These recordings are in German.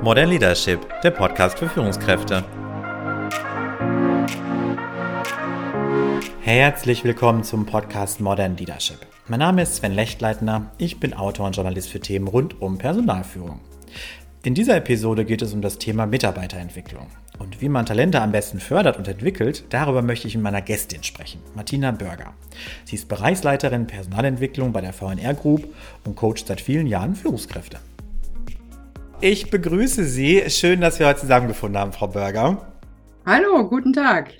Modern Leadership, der Podcast für Führungskräfte. Herzlich willkommen zum Podcast Modern Leadership. Mein Name ist Sven Lechtleitner, ich bin Autor und Journalist für Themen rund um Personalführung. In dieser Episode geht es um das Thema Mitarbeiterentwicklung. Und wie man Talente am besten fördert und entwickelt, darüber möchte ich mit meiner Gästin sprechen, Martina Börger. Sie ist Bereichsleiterin Personalentwicklung bei der VNR Group und coacht seit vielen Jahren Führungskräfte. Ich begrüße Sie. Schön, dass wir heute zusammengefunden haben, Frau Börger. Hallo, guten Tag.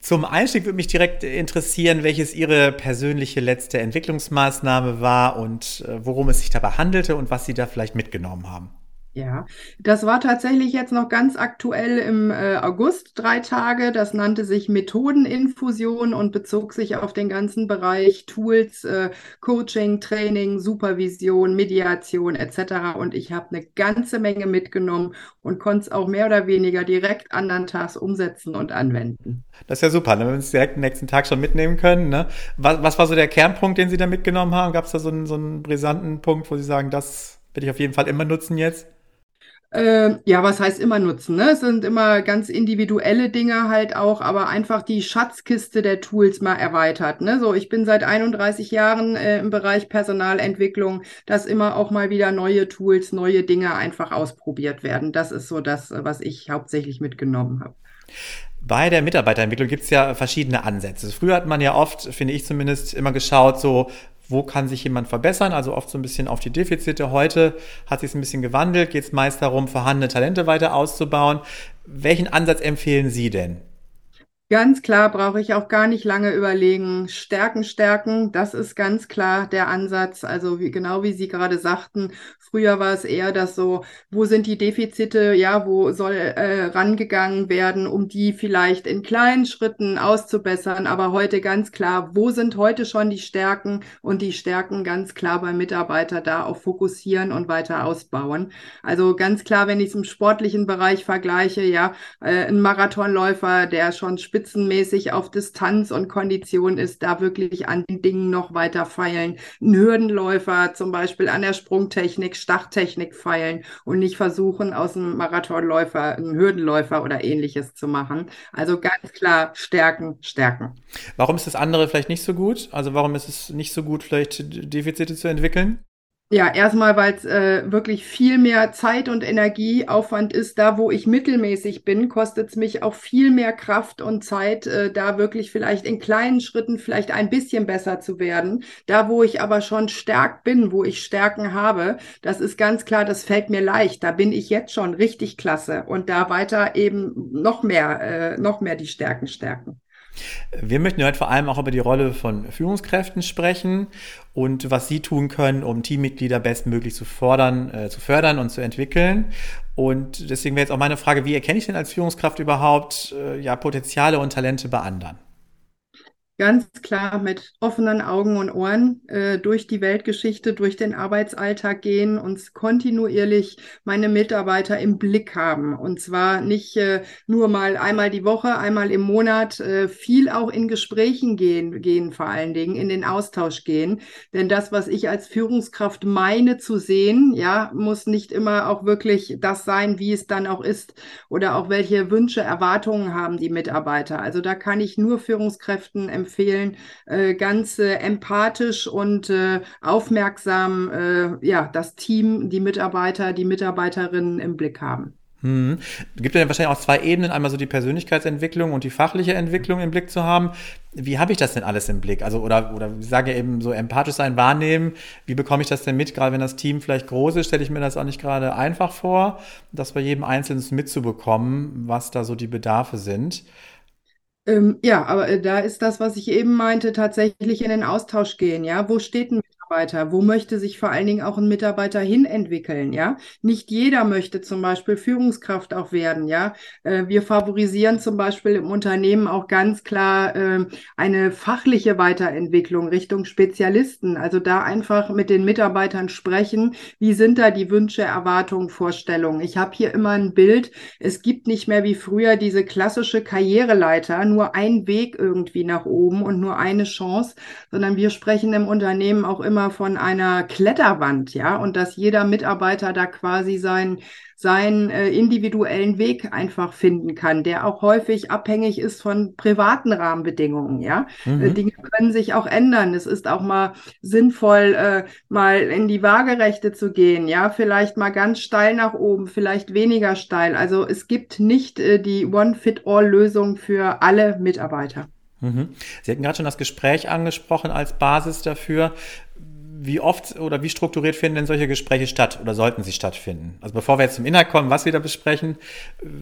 Zum Einstieg würde mich direkt interessieren, welches Ihre persönliche letzte Entwicklungsmaßnahme war und äh, worum es sich dabei handelte und was Sie da vielleicht mitgenommen haben. Ja, das war tatsächlich jetzt noch ganz aktuell im äh, August drei Tage. Das nannte sich Methodeninfusion und bezog sich auf den ganzen Bereich Tools, äh, Coaching, Training, Supervision, Mediation etc. Und ich habe eine ganze Menge mitgenommen und konnte es auch mehr oder weniger direkt anderen Tags umsetzen und anwenden. Das ist ja super, ne? wenn wir es direkt nächsten Tag schon mitnehmen können. Ne? Was, was war so der Kernpunkt, den Sie da mitgenommen haben? Gab es da so einen, so einen brisanten Punkt, wo Sie sagen, das werde ich auf jeden Fall immer nutzen jetzt? Äh, ja, was heißt immer nutzen? Ne? Es sind immer ganz individuelle Dinge halt auch, aber einfach die Schatzkiste der Tools mal erweitert. Ne? So, ich bin seit 31 Jahren äh, im Bereich Personalentwicklung, dass immer auch mal wieder neue Tools, neue Dinge einfach ausprobiert werden. Das ist so das, was ich hauptsächlich mitgenommen habe. Bei der Mitarbeiterentwicklung gibt es ja verschiedene Ansätze. Früher hat man ja oft, finde ich zumindest, immer geschaut, so wo kann sich jemand verbessern, also oft so ein bisschen auf die Defizite. Heute hat sich ein bisschen gewandelt, geht es meist darum, vorhandene Talente weiter auszubauen. Welchen Ansatz empfehlen Sie denn? Ganz klar brauche ich auch gar nicht lange überlegen. Stärken, stärken, das ist ganz klar der Ansatz. Also wie, genau wie Sie gerade sagten, früher war es eher das so, wo sind die Defizite, ja, wo soll äh, rangegangen werden, um die vielleicht in kleinen Schritten auszubessern. Aber heute ganz klar, wo sind heute schon die Stärken und die Stärken ganz klar beim Mitarbeiter da auch fokussieren und weiter ausbauen. Also ganz klar, wenn ich es im sportlichen Bereich vergleiche, ja, äh, ein Marathonläufer, der schon spitz spitzenmäßig auf Distanz und Kondition ist, da wirklich an den Dingen noch weiter feilen. Ein Hürdenläufer zum Beispiel an der Sprungtechnik, Starttechnik feilen und nicht versuchen, aus einem Marathonläufer einen Hürdenläufer oder ähnliches zu machen. Also ganz klar stärken, stärken. Warum ist das andere vielleicht nicht so gut? Also warum ist es nicht so gut, vielleicht Defizite zu entwickeln? Ja, erstmal, weil es äh, wirklich viel mehr Zeit und Energieaufwand ist. Da, wo ich mittelmäßig bin, kostet es mich auch viel mehr Kraft und Zeit, äh, da wirklich vielleicht in kleinen Schritten vielleicht ein bisschen besser zu werden. Da, wo ich aber schon stark bin, wo ich Stärken habe, das ist ganz klar, das fällt mir leicht. Da bin ich jetzt schon richtig klasse und da weiter eben noch mehr, äh, noch mehr die Stärken stärken. Wir möchten heute vor allem auch über die Rolle von Führungskräften sprechen und was sie tun können, um Teammitglieder bestmöglich zu fordern, äh, zu fördern und zu entwickeln. Und deswegen wäre jetzt auch meine Frage, wie erkenne ich denn als Führungskraft überhaupt äh, ja, Potenziale und Talente bei anderen? Ganz klar mit offenen Augen und Ohren äh, durch die Weltgeschichte, durch den Arbeitsalltag gehen, und kontinuierlich meine Mitarbeiter im Blick haben. Und zwar nicht äh, nur mal einmal die Woche, einmal im Monat, äh, viel auch in Gesprächen gehen, gehen vor allen Dingen, in den Austausch gehen. Denn das, was ich als Führungskraft meine zu sehen, ja, muss nicht immer auch wirklich das sein, wie es dann auch ist oder auch welche Wünsche, Erwartungen haben die Mitarbeiter. Also da kann ich nur Führungskräften empfehlen, empfehlen, äh, ganz äh, empathisch und äh, aufmerksam äh, ja, das Team, die Mitarbeiter, die Mitarbeiterinnen im Blick haben. Hm. Gibt ja wahrscheinlich auch zwei Ebenen, einmal so die Persönlichkeitsentwicklung und die fachliche Entwicklung im Blick zu haben. Wie habe ich das denn alles im Blick? Also, oder, oder ich sage ja eben so empathisch sein, wahrnehmen. Wie bekomme ich das denn mit? Gerade wenn das Team vielleicht groß ist, stelle ich mir das auch nicht gerade einfach vor, das bei jedem Einzelnen mitzubekommen, was da so die Bedarfe sind. Ähm, ja, aber äh, da ist das, was ich eben meinte, tatsächlich in den Austausch gehen. Ja, wo steht ein Mitarbeiter? Wo möchte sich vor allen Dingen auch ein Mitarbeiter hin entwickeln? Ja, nicht jeder möchte zum Beispiel Führungskraft auch werden. Ja, äh, wir favorisieren zum Beispiel im Unternehmen auch ganz klar äh, eine fachliche Weiterentwicklung Richtung Spezialisten. Also da einfach mit den Mitarbeitern sprechen. Wie sind da die Wünsche, Erwartungen, Vorstellungen? Ich habe hier immer ein Bild. Es gibt nicht mehr wie früher diese klassische Karriereleiter, nur ein Weg irgendwie nach oben und nur eine Chance, sondern wir sprechen im Unternehmen auch immer immer von einer Kletterwand, ja, und dass jeder Mitarbeiter da quasi sein seinen äh, individuellen Weg einfach finden kann, der auch häufig abhängig ist von privaten Rahmenbedingungen. Ja, äh, mhm. Dinge können sich auch ändern. Es ist auch mal sinnvoll, äh, mal in die Waagerechte zu gehen. Ja, vielleicht mal ganz steil nach oben, vielleicht weniger steil. Also es gibt nicht äh, die One-Fit-All-Lösung für alle Mitarbeiter. Mhm. Sie hatten gerade schon das Gespräch angesprochen als Basis dafür wie oft oder wie strukturiert finden denn solche Gespräche statt oder sollten sie stattfinden? Also bevor wir jetzt zum Inhalt kommen, was wir da besprechen,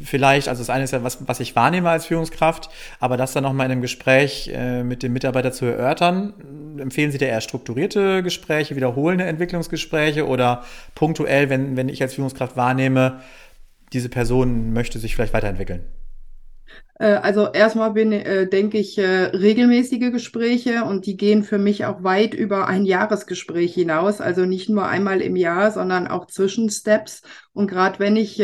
vielleicht, also das eine ist ja, was, was ich wahrnehme als Führungskraft, aber das dann nochmal in einem Gespräch äh, mit dem Mitarbeiter zu erörtern, empfehlen Sie da eher strukturierte Gespräche, wiederholende Entwicklungsgespräche oder punktuell, wenn, wenn ich als Führungskraft wahrnehme, diese Person möchte sich vielleicht weiterentwickeln? Äh, also erstmal bin, äh, denke ich, äh, regelmäßige Gespräche und die gehen für mich auch weit über ein Jahresgespräch hinaus. Also nicht nur einmal im Jahr, sondern auch Zwischensteps und gerade wenn ich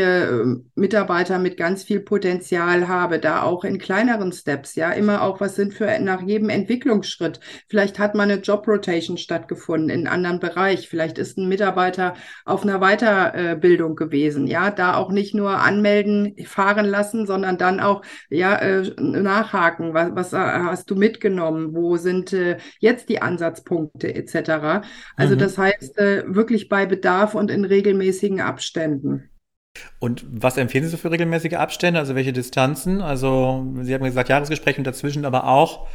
Mitarbeiter mit ganz viel Potenzial habe, da auch in kleineren Steps, ja, immer auch was sind für nach jedem Entwicklungsschritt. Vielleicht hat mal eine Job Rotation stattgefunden in einem anderen Bereich. Vielleicht ist ein Mitarbeiter auf einer Weiterbildung gewesen. Ja, da auch nicht nur anmelden, fahren lassen, sondern dann auch ja äh, nachhaken. Was, was hast du mitgenommen? Wo sind äh, jetzt die Ansatzpunkte etc. Also mhm. das heißt äh, wirklich bei Bedarf und in regelmäßigen Abständen. Abständen. Und was empfehlen Sie so für regelmäßige Abstände? Also welche Distanzen? Also Sie haben gesagt Jahresgespräche und dazwischen aber auch.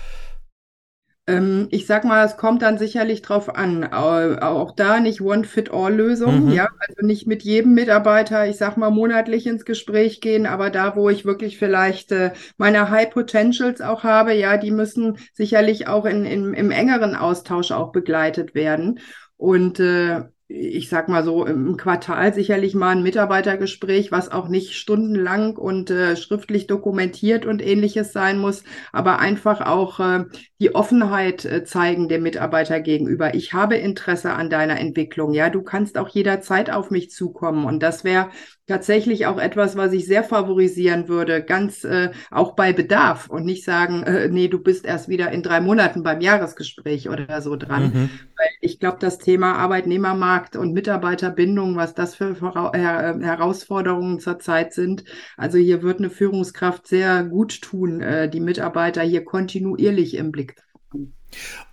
Ähm, ich sag mal, es kommt dann sicherlich drauf an. Auch da nicht One-Fit-All-Lösung, mhm. ja, also nicht mit jedem Mitarbeiter, ich sag mal, monatlich ins Gespräch gehen, aber da, wo ich wirklich vielleicht äh, meine High Potentials auch habe, ja, die müssen sicherlich auch in, in, im engeren Austausch auch begleitet werden. Und äh, ich sag mal so, im Quartal sicherlich mal ein Mitarbeitergespräch, was auch nicht stundenlang und äh, schriftlich dokumentiert und ähnliches sein muss, aber einfach auch äh, die Offenheit äh, zeigen dem Mitarbeiter gegenüber. Ich habe Interesse an deiner Entwicklung. Ja, du kannst auch jederzeit auf mich zukommen. Und das wäre tatsächlich auch etwas, was ich sehr favorisieren würde, ganz äh, auch bei Bedarf und nicht sagen, äh, nee, du bist erst wieder in drei Monaten beim Jahresgespräch oder so dran. Mhm. Weil ich glaube, das Thema Arbeitnehmermarkt und Mitarbeiterbindung, was das für Her Herausforderungen zurzeit sind, also hier wird eine Führungskraft sehr gut tun, äh, die Mitarbeiter hier kontinuierlich im Blick zu haben.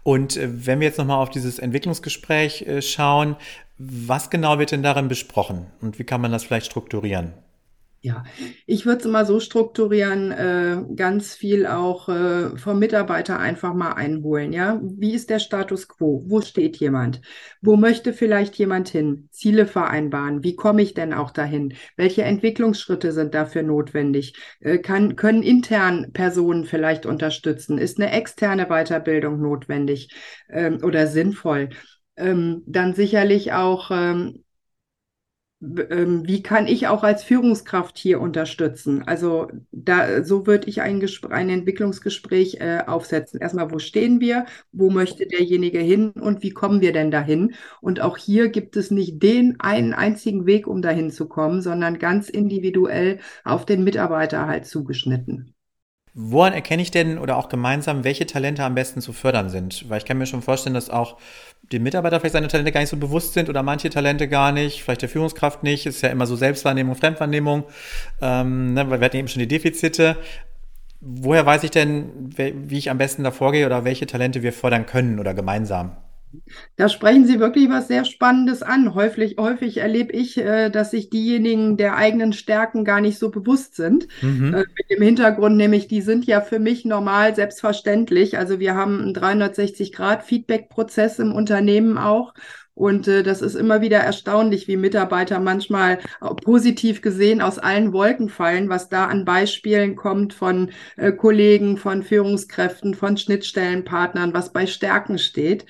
Und äh, wenn wir jetzt nochmal auf dieses Entwicklungsgespräch äh, schauen, was genau wird denn darin besprochen und wie kann man das vielleicht strukturieren? Ja, ich würde es immer so strukturieren, äh, ganz viel auch äh, vom Mitarbeiter einfach mal einholen. Ja, wie ist der Status quo? Wo steht jemand? Wo möchte vielleicht jemand hin? Ziele vereinbaren. Wie komme ich denn auch dahin? Welche Entwicklungsschritte sind dafür notwendig? Äh, kann, können intern Personen vielleicht unterstützen? Ist eine externe Weiterbildung notwendig ähm, oder sinnvoll? Ähm, dann sicherlich auch ähm, wie kann ich auch als Führungskraft hier unterstützen? Also da, so würde ich ein, Gespräch, ein Entwicklungsgespräch äh, aufsetzen. Erstmal, wo stehen wir? Wo möchte derjenige hin? Und wie kommen wir denn dahin? Und auch hier gibt es nicht den einen einzigen Weg, um dahin zu kommen, sondern ganz individuell auf den Mitarbeiter halt zugeschnitten. Woran erkenne ich denn oder auch gemeinsam, welche Talente am besten zu fördern sind? Weil ich kann mir schon vorstellen, dass auch die Mitarbeiter vielleicht seine Talente gar nicht so bewusst sind oder manche Talente gar nicht, vielleicht der Führungskraft nicht. Es ist ja immer so Selbstwahrnehmung, Fremdwahrnehmung. Ähm, ne, weil wir hatten eben schon die Defizite. Woher weiß ich denn, wie ich am besten da vorgehe oder welche Talente wir fördern können oder gemeinsam? Da sprechen Sie wirklich was sehr Spannendes an. Häufig, häufig erlebe ich, äh, dass sich diejenigen der eigenen Stärken gar nicht so bewusst sind. Mhm. Äh, mit dem Hintergrund nämlich, die sind ja für mich normal selbstverständlich. Also wir haben einen 360-Grad-Feedback-Prozess im Unternehmen auch. Und äh, das ist immer wieder erstaunlich, wie Mitarbeiter manchmal positiv gesehen aus allen Wolken fallen, was da an Beispielen kommt von äh, Kollegen, von Führungskräften, von Schnittstellenpartnern, was bei Stärken steht.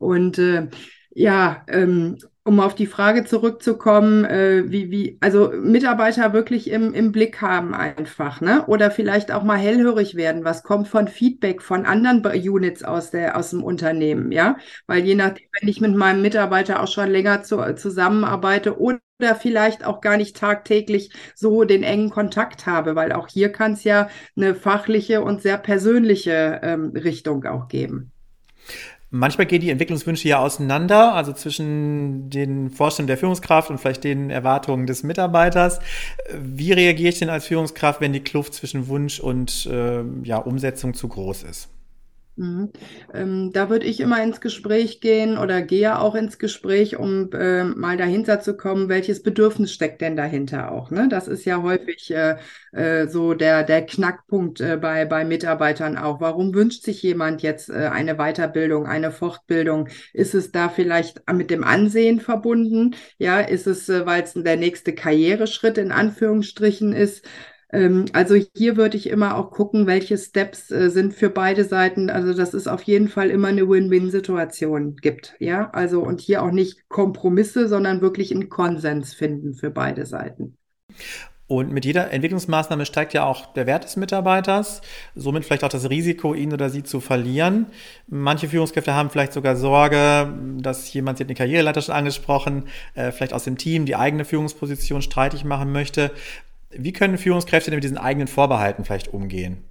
Und äh, ja, ähm, um auf die Frage zurückzukommen, äh, wie, wie, also Mitarbeiter wirklich im, im Blick haben einfach, ne? Oder vielleicht auch mal hellhörig werden. Was kommt von Feedback von anderen Units aus der, aus dem Unternehmen, ja? Weil je nachdem, wenn ich mit meinem Mitarbeiter auch schon länger zu, zusammenarbeite oder vielleicht auch gar nicht tagtäglich so den engen Kontakt habe, weil auch hier kann es ja eine fachliche und sehr persönliche ähm, Richtung auch geben. Manchmal gehen die Entwicklungswünsche ja auseinander, also zwischen den Vorstellungen der Führungskraft und vielleicht den Erwartungen des Mitarbeiters. Wie reagiere ich denn als Führungskraft, wenn die Kluft zwischen Wunsch und äh, ja, Umsetzung zu groß ist? Mhm. Ähm, da würde ich immer ins Gespräch gehen oder gehe auch ins Gespräch, um äh, mal dahinter zu kommen, welches Bedürfnis steckt denn dahinter auch. Ne? Das ist ja häufig äh, äh, so der, der Knackpunkt äh, bei, bei Mitarbeitern auch. Warum wünscht sich jemand jetzt äh, eine Weiterbildung, eine Fortbildung? Ist es da vielleicht mit dem Ansehen verbunden? Ja, ist es, äh, weil es der nächste Karriereschritt in Anführungsstrichen ist? Ähm, also hier würde ich immer auch gucken, welche Steps äh, sind für beide Seiten. Also dass es auf jeden Fall immer eine Win-Win-Situation gibt. Ja, also und hier auch nicht Kompromisse, sondern wirklich einen Konsens finden für beide Seiten. Und mit jeder Entwicklungsmaßnahme steigt ja auch der Wert des Mitarbeiters, somit vielleicht auch das Risiko, ihn oder sie zu verlieren. Manche Führungskräfte haben vielleicht sogar Sorge, dass jemand, sie hat eine Karriereleiter schon angesprochen, äh, vielleicht aus dem Team die eigene Führungsposition streitig machen möchte. Wie können Führungskräfte denn mit diesen eigenen Vorbehalten vielleicht umgehen?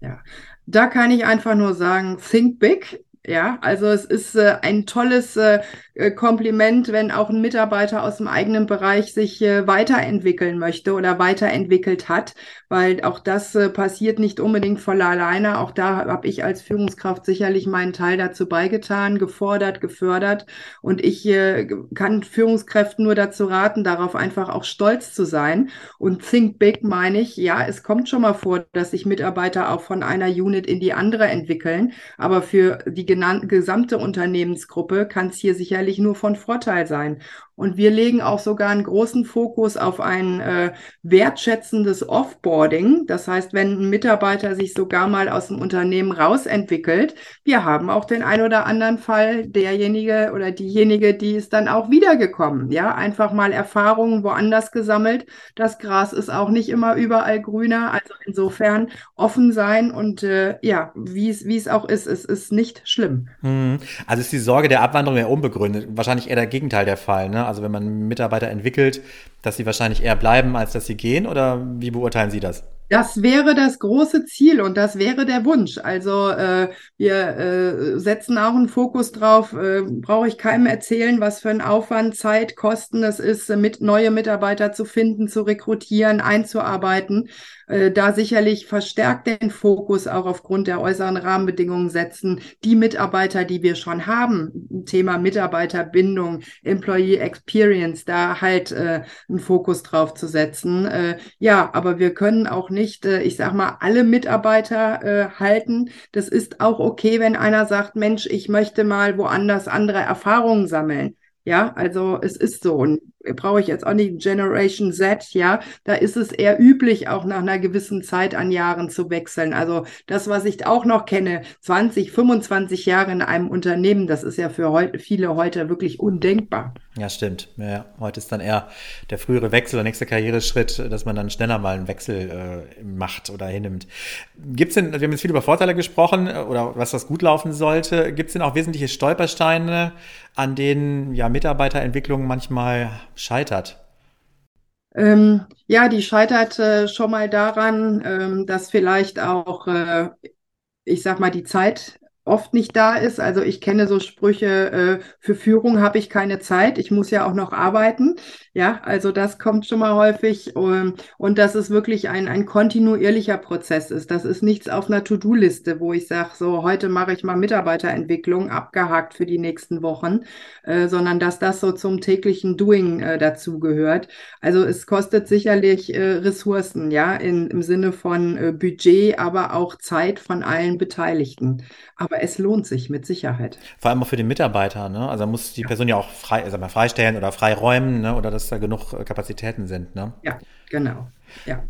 Ja, da kann ich einfach nur sagen, think big. Ja, also es ist äh, ein tolles äh, äh, Kompliment, wenn auch ein Mitarbeiter aus dem eigenen Bereich sich äh, weiterentwickeln möchte oder weiterentwickelt hat, weil auch das äh, passiert nicht unbedingt voll alleine. Auch da habe ich als Führungskraft sicherlich meinen Teil dazu beigetan, gefordert, gefördert. Und ich kann Führungskräften nur dazu raten, darauf einfach auch stolz zu sein. Und Think Big meine ich, ja, es kommt schon mal vor, dass sich Mitarbeiter auch von einer Unit in die andere entwickeln. Aber für die gesamte Unternehmensgruppe kann es hier sicherlich sicherlich nur von Vorteil sein. Und wir legen auch sogar einen großen Fokus auf ein äh, wertschätzendes Offboarding. Das heißt, wenn ein Mitarbeiter sich sogar mal aus dem Unternehmen rausentwickelt, wir haben auch den ein oder anderen Fall, derjenige oder diejenige, die ist dann auch wiedergekommen. Ja, einfach mal Erfahrungen woanders gesammelt. Das Gras ist auch nicht immer überall grüner. Also insofern offen sein und äh, ja, wie es auch ist, es ist nicht schlimm. Hm. Also ist die Sorge der Abwanderung ja unbegründet. Wahrscheinlich eher der Gegenteil der Fall. Ne? Also wenn man Mitarbeiter entwickelt, dass sie wahrscheinlich eher bleiben, als dass sie gehen? Oder wie beurteilen Sie das? Das wäre das große Ziel und das wäre der Wunsch. Also äh, wir äh, setzen auch einen Fokus drauf, äh, brauche ich keinem erzählen, was für ein Aufwand, Zeit, Kosten es ist, mit neue Mitarbeiter zu finden, zu rekrutieren, einzuarbeiten. Äh, da sicherlich verstärkt den Fokus auch aufgrund der äußeren Rahmenbedingungen setzen. Die Mitarbeiter, die wir schon haben, Thema Mitarbeiterbindung, Employee Experience, da halt äh, einen Fokus drauf zu setzen. Äh, ja, aber wir können auch nicht nicht, äh, ich sag mal, alle Mitarbeiter äh, halten. Das ist auch okay, wenn einer sagt, Mensch, ich möchte mal woanders andere Erfahrungen sammeln. Ja, also es ist so. Und brauche ich jetzt auch nicht Generation Z, ja, da ist es eher üblich, auch nach einer gewissen Zeit an Jahren zu wechseln. Also das, was ich auch noch kenne, 20, 25 Jahre in einem Unternehmen, das ist ja für heute, viele heute wirklich undenkbar. Ja, stimmt. Ja, heute ist dann eher der frühere Wechsel, der nächste Karriereschritt, dass man dann schneller mal einen Wechsel äh, macht oder hinnimmt. Gibt es denn, wir haben jetzt viel über Vorteile gesprochen äh, oder was das gut laufen sollte, gibt es denn auch wesentliche Stolpersteine, an denen ja Mitarbeiterentwicklung manchmal scheitert? Ähm, ja, die scheitert äh, schon mal daran, ähm, dass vielleicht auch, äh, ich sag mal, die Zeit oft nicht da ist. Also ich kenne so Sprüche, äh, für Führung habe ich keine Zeit, ich muss ja auch noch arbeiten. Ja, also das kommt schon mal häufig ähm, und dass es wirklich ein, ein kontinuierlicher Prozess ist. Das ist nichts auf einer To-Do-Liste, wo ich sage, so heute mache ich mal Mitarbeiterentwicklung abgehakt für die nächsten Wochen, äh, sondern dass das so zum täglichen Doing äh, dazu gehört. Also es kostet sicherlich äh, Ressourcen, ja, in, im Sinne von äh, Budget, aber auch Zeit von allen Beteiligten. Aber es lohnt sich mit Sicherheit. Vor allem auch für den Mitarbeiter, ne? Also muss die ja. Person ja auch frei, sag mal, freistellen oder freiräumen, ne? Oder dass da genug äh, Kapazitäten sind, ne? Ja, genau. Ja.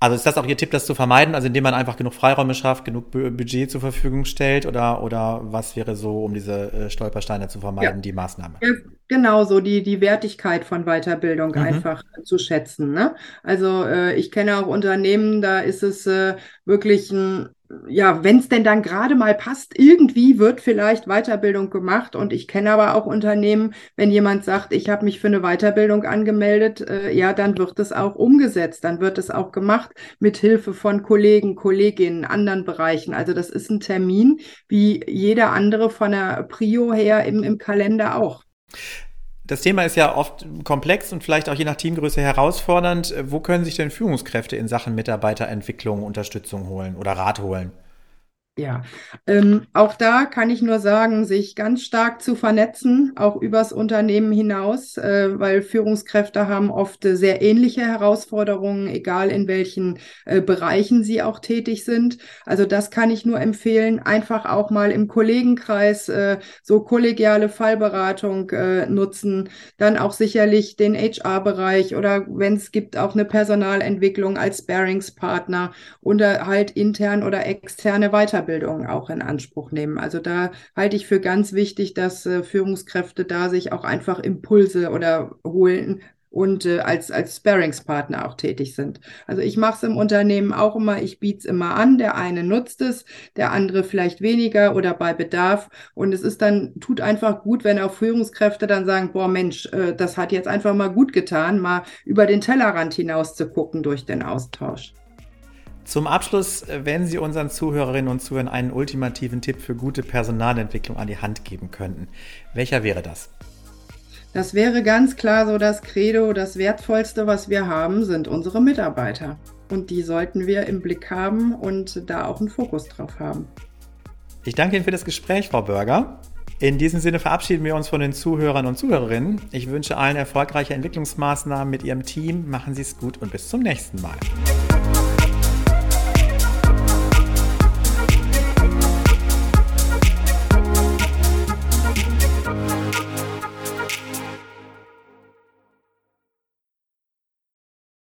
Also ist das auch Ihr Tipp, das zu vermeiden, also indem man einfach genug Freiräume schafft, genug Budget zur Verfügung stellt oder, oder was wäre so, um diese äh, Stolpersteine zu vermeiden, ja. die Maßnahme? Genau, so die, die Wertigkeit von Weiterbildung mhm. einfach zu schätzen. Ne? Also äh, ich kenne auch Unternehmen, da ist es äh, wirklich ein, ja, wenn es denn dann gerade mal passt, irgendwie wird vielleicht Weiterbildung gemacht. Und ich kenne aber auch Unternehmen, wenn jemand sagt, ich habe mich für eine Weiterbildung angemeldet, äh, ja, dann wird es auch umgesetzt, dann wird es auch gemacht mit Hilfe von Kollegen, Kolleginnen, anderen Bereichen. Also das ist ein Termin wie jeder andere von der Prio her im, im Kalender auch. Das Thema ist ja oft komplex und vielleicht auch je nach Teamgröße herausfordernd. Wo können sich denn Führungskräfte in Sachen Mitarbeiterentwicklung Unterstützung holen oder Rat holen? Ja, ähm, auch da kann ich nur sagen, sich ganz stark zu vernetzen, auch übers Unternehmen hinaus, äh, weil Führungskräfte haben oft äh, sehr ähnliche Herausforderungen, egal in welchen äh, Bereichen sie auch tätig sind. Also das kann ich nur empfehlen, einfach auch mal im Kollegenkreis äh, so kollegiale Fallberatung äh, nutzen, dann auch sicherlich den HR-Bereich oder wenn es gibt auch eine Personalentwicklung als Bearingspartner oder halt intern oder externe Weiterbildung. Weiterbildung auch in Anspruch nehmen. Also da halte ich für ganz wichtig, dass äh, Führungskräfte da sich auch einfach Impulse oder holen und äh, als, als Sparingspartner auch tätig sind. Also ich mache es im Unternehmen auch immer, ich biete es immer an, der eine nutzt es, der andere vielleicht weniger oder bei Bedarf. Und es ist dann, tut einfach gut, wenn auch Führungskräfte dann sagen, boah Mensch, äh, das hat jetzt einfach mal gut getan, mal über den Tellerrand hinaus zu gucken durch den Austausch. Zum Abschluss, äh, wenn Sie unseren Zuhörerinnen und Zuhörern einen ultimativen Tipp für gute Personalentwicklung an die Hand geben könnten, welcher wäre das? Das wäre ganz klar so das Credo, das Wertvollste, was wir haben, sind unsere Mitarbeiter. Und die sollten wir im Blick haben und da auch einen Fokus drauf haben. Ich danke Ihnen für das Gespräch, Frau Börger. In diesem Sinne verabschieden wir uns von den Zuhörern und Zuhörerinnen. Ich wünsche allen erfolgreiche Entwicklungsmaßnahmen mit Ihrem Team. Machen Sie es gut und bis zum nächsten Mal.